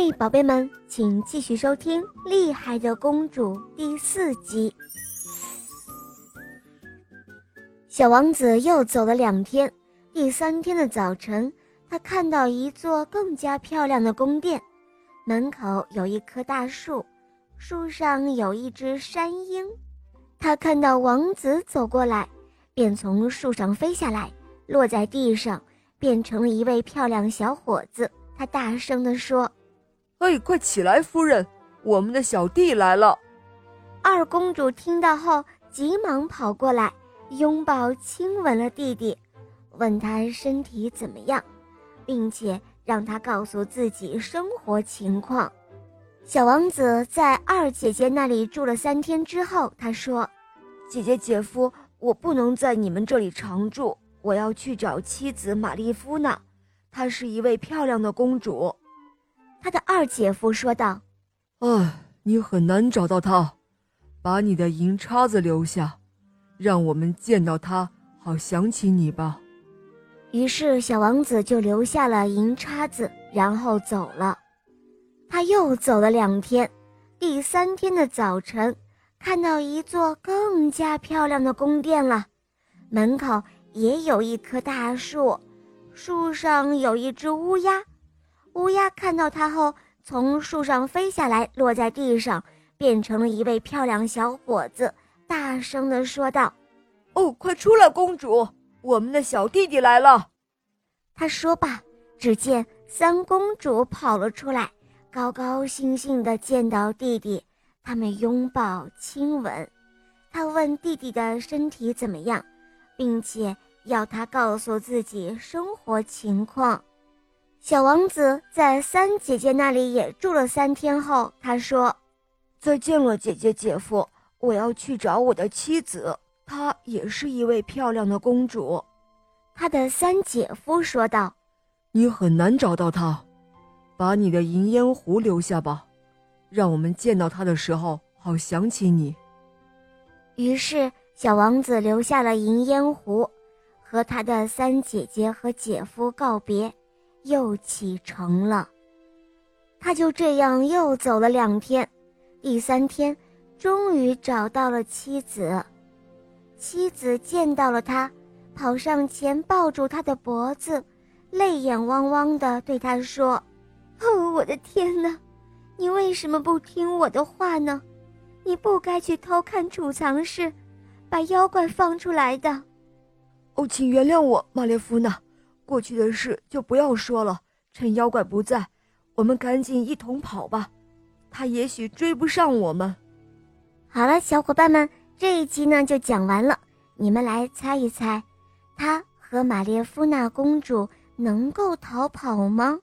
嘿，宝贝们，请继续收听《厉害的公主》第四集。小王子又走了两天，第三天的早晨，他看到一座更加漂亮的宫殿，门口有一棵大树，树上有一只山鹰。他看到王子走过来，便从树上飞下来，落在地上，变成了一位漂亮小伙子。他大声地说。哎，快起来，夫人！我们的小弟来了。二公主听到后，急忙跑过来，拥抱亲吻了弟弟，问他身体怎么样，并且让他告诉自己生活情况。小王子在二姐姐那里住了三天之后，他说：“姐姐、姐夫，我不能在你们这里常住，我要去找妻子玛丽夫娜，她是一位漂亮的公主。”他的二姐夫说道：“哎，你很难找到他，把你的银叉子留下，让我们见到他，好想起你吧。”于是小王子就留下了银叉子，然后走了。他又走了两天，第三天的早晨，看到一座更加漂亮的宫殿了，门口也有一棵大树，树上有一只乌鸦。乌鸦看到他后，从树上飞下来，落在地上，变成了一位漂亮小伙子，大声地说道：“哦，快出来，公主，我们的小弟弟来了。”他说罢，只见三公主跑了出来，高高兴兴地见到弟弟，他们拥抱亲吻。他问弟弟的身体怎么样，并且要他告诉自己生活情况。小王子在三姐姐那里也住了三天后，他说：“再见了，姐姐、姐夫，我要去找我的妻子，她也是一位漂亮的公主。”他的三姐夫说道：“你很难找到她，把你的银烟壶留下吧，让我们见到她的时候好想起你。”于是，小王子留下了银烟壶，和他的三姐姐和姐夫告别。又启程了，他就这样又走了两天，第三天终于找到了妻子。妻子见到了他，跑上前抱住他的脖子，泪眼汪汪地对他说：“哦，我的天哪，你为什么不听我的话呢？你不该去偷看储藏室，把妖怪放出来的。哦，请原谅我，玛列夫娜。”过去的事就不要说了。趁妖怪不在，我们赶紧一同跑吧。他也许追不上我们。好了，小伙伴们，这一集呢就讲完了。你们来猜一猜，他和玛列夫娜公主能够逃跑吗？